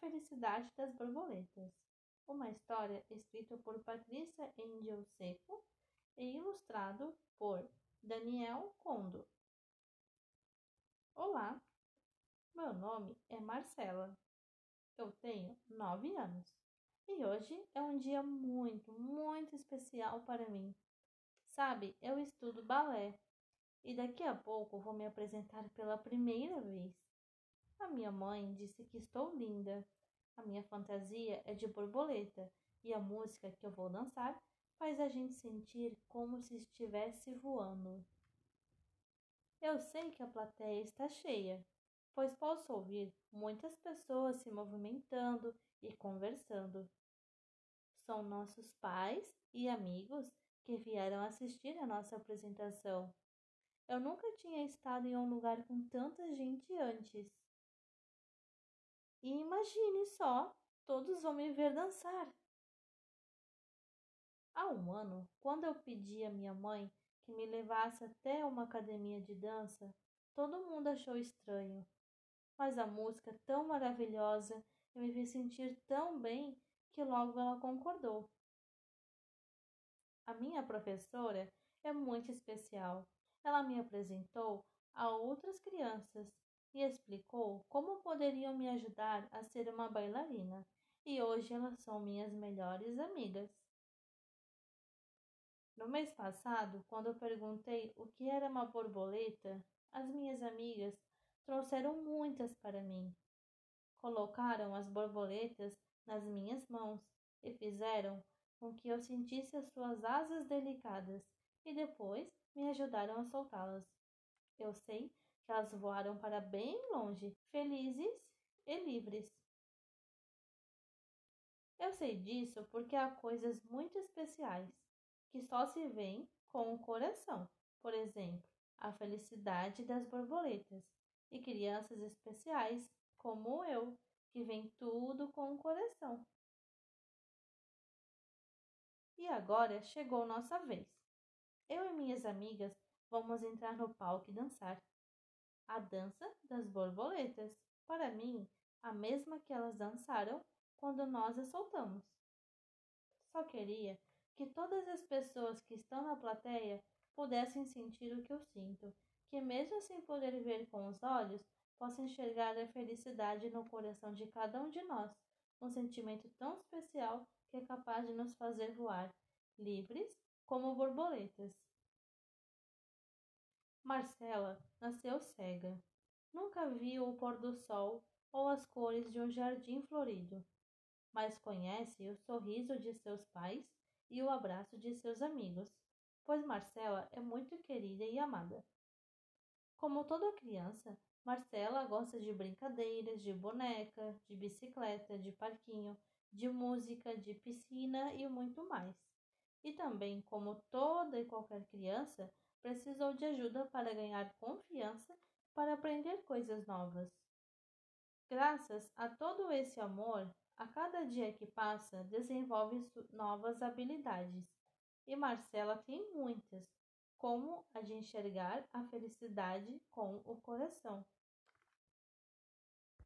Felicidade das Borboletas, uma história escrita por Patrícia Angel Seco e ilustrado por Daniel Condo. Olá, meu nome é Marcela. Eu tenho nove anos e hoje é um dia muito, muito especial para mim. Sabe, eu estudo balé e daqui a pouco vou me apresentar pela primeira vez. A minha mãe disse que estou linda. A minha fantasia é de borboleta e a música que eu vou dançar faz a gente sentir como se estivesse voando. Eu sei que a plateia está cheia, pois posso ouvir muitas pessoas se movimentando e conversando. São nossos pais e amigos que vieram assistir a nossa apresentação. Eu nunca tinha estado em um lugar com tanta gente antes. E imagine só, todos vão me ver dançar. Há um ano, quando eu pedi à minha mãe que me levasse até uma academia de dança, todo mundo achou estranho. Mas a música tão maravilhosa e me fez sentir tão bem que logo ela concordou. A minha professora é muito especial. Ela me apresentou a outras crianças e explicou como poderiam me ajudar a ser uma bailarina, e hoje elas são minhas melhores amigas. No mês passado, quando eu perguntei o que era uma borboleta, as minhas amigas trouxeram muitas para mim. Colocaram as borboletas nas minhas mãos e fizeram com que eu sentisse as suas asas delicadas e depois me ajudaram a soltá-las. Eu sei que elas voaram para bem longe, felizes e livres. Eu sei disso porque há coisas muito especiais que só se veem com o coração. Por exemplo, a felicidade das borboletas e crianças especiais como eu, que vem tudo com o coração. E agora chegou nossa vez. Eu e minhas amigas vamos entrar no palco e dançar. A dança das borboletas. Para mim, a mesma que elas dançaram quando nós as soltamos. Só queria que todas as pessoas que estão na plateia pudessem sentir o que eu sinto, que mesmo sem poder ver com os olhos, possa enxergar a felicidade no coração de cada um de nós, um sentimento tão especial que é capaz de nos fazer voar, livres como borboletas. Marcela nasceu cega. Nunca viu o pôr do sol ou as cores de um jardim florido, mas conhece o sorriso de seus pais e o abraço de seus amigos, pois Marcela é muito querida e amada. Como toda criança, Marcela gosta de brincadeiras, de boneca, de bicicleta, de parquinho, de música, de piscina e muito mais. E também, como toda e qualquer criança, precisou de ajuda para ganhar confiança para aprender coisas novas. Graças a todo esse amor, a cada dia que passa, desenvolve novas habilidades. E Marcela tem muitas, como a de enxergar a felicidade com o coração